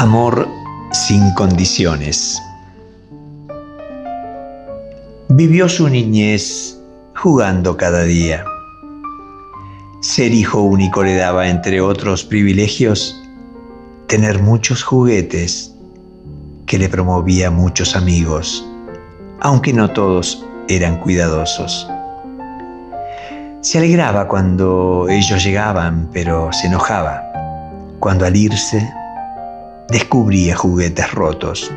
Amor sin condiciones. Vivió su niñez jugando cada día. Ser hijo único le daba, entre otros privilegios, tener muchos juguetes que le promovía muchos amigos, aunque no todos eran cuidadosos. Se alegraba cuando ellos llegaban, pero se enojaba cuando al irse descubría juguetes rotos.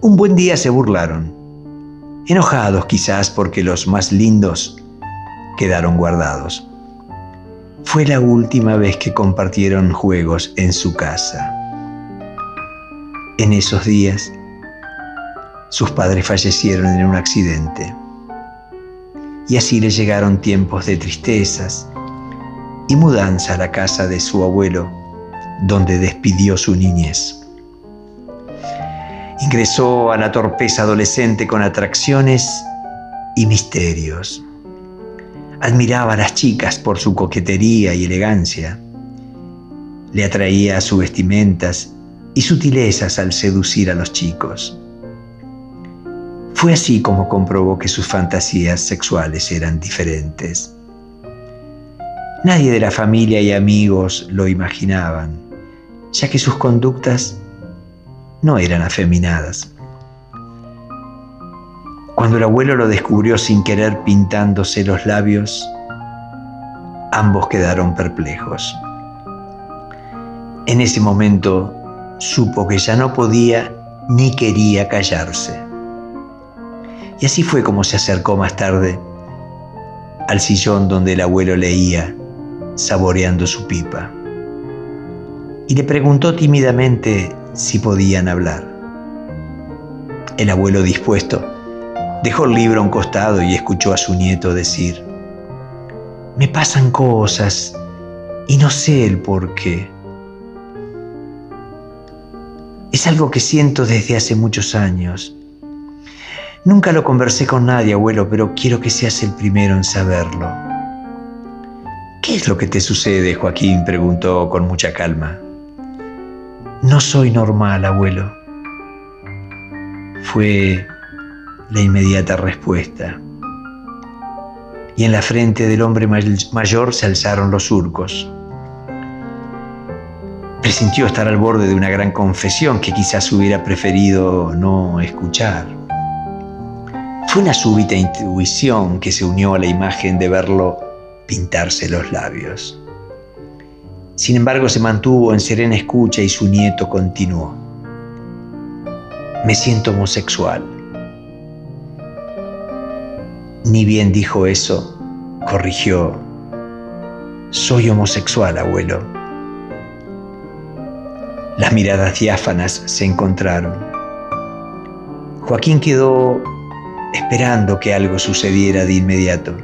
Un buen día se burlaron, enojados quizás porque los más lindos quedaron guardados. Fue la última vez que compartieron juegos en su casa. En esos días, sus padres fallecieron en un accidente. Y así le llegaron tiempos de tristezas y mudanza a la casa de su abuelo, donde despidió su niñez. Ingresó a la torpeza adolescente con atracciones y misterios. Admiraba a las chicas por su coquetería y elegancia. Le atraía sus vestimentas y sutilezas al seducir a los chicos. Fue así como comprobó que sus fantasías sexuales eran diferentes. Nadie de la familia y amigos lo imaginaban ya que sus conductas no eran afeminadas. Cuando el abuelo lo descubrió sin querer pintándose los labios, ambos quedaron perplejos. En ese momento supo que ya no podía ni quería callarse. Y así fue como se acercó más tarde al sillón donde el abuelo leía, saboreando su pipa y le preguntó tímidamente si podían hablar. El abuelo dispuesto dejó el libro a un costado y escuchó a su nieto decir, me pasan cosas y no sé el por qué. Es algo que siento desde hace muchos años. Nunca lo conversé con nadie, abuelo, pero quiero que seas el primero en saberlo. ¿Qué es lo que te sucede? Joaquín preguntó con mucha calma. No soy normal, abuelo. Fue la inmediata respuesta. Y en la frente del hombre mayor se alzaron los surcos. Presintió estar al borde de una gran confesión que quizás hubiera preferido no escuchar. Fue una súbita intuición que se unió a la imagen de verlo pintarse los labios. Sin embargo, se mantuvo en serena escucha y su nieto continuó. Me siento homosexual. Ni bien dijo eso, corrigió. Soy homosexual, abuelo. Las miradas diáfanas se encontraron. Joaquín quedó esperando que algo sucediera de inmediato.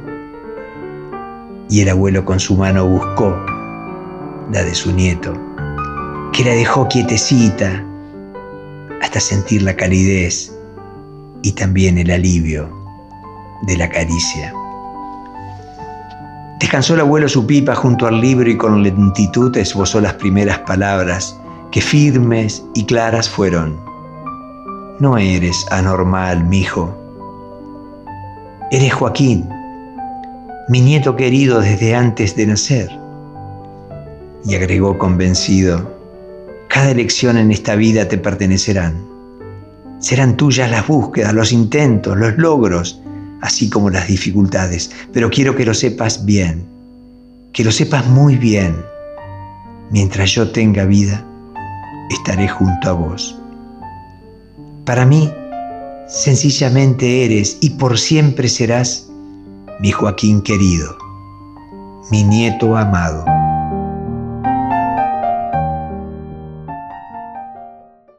Y el abuelo con su mano buscó la de su nieto, que la dejó quietecita hasta sentir la calidez y también el alivio de la caricia. Descansó el abuelo su pipa junto al libro y con lentitud esbozó las primeras palabras que firmes y claras fueron. No eres anormal, mijo. Eres Joaquín, mi nieto querido desde antes de nacer y agregó convencido, cada elección en esta vida te pertenecerán. Serán tuyas las búsquedas, los intentos, los logros, así como las dificultades, pero quiero que lo sepas bien, que lo sepas muy bien. Mientras yo tenga vida, estaré junto a vos. Para mí, sencillamente eres y por siempre serás mi Joaquín querido, mi nieto amado.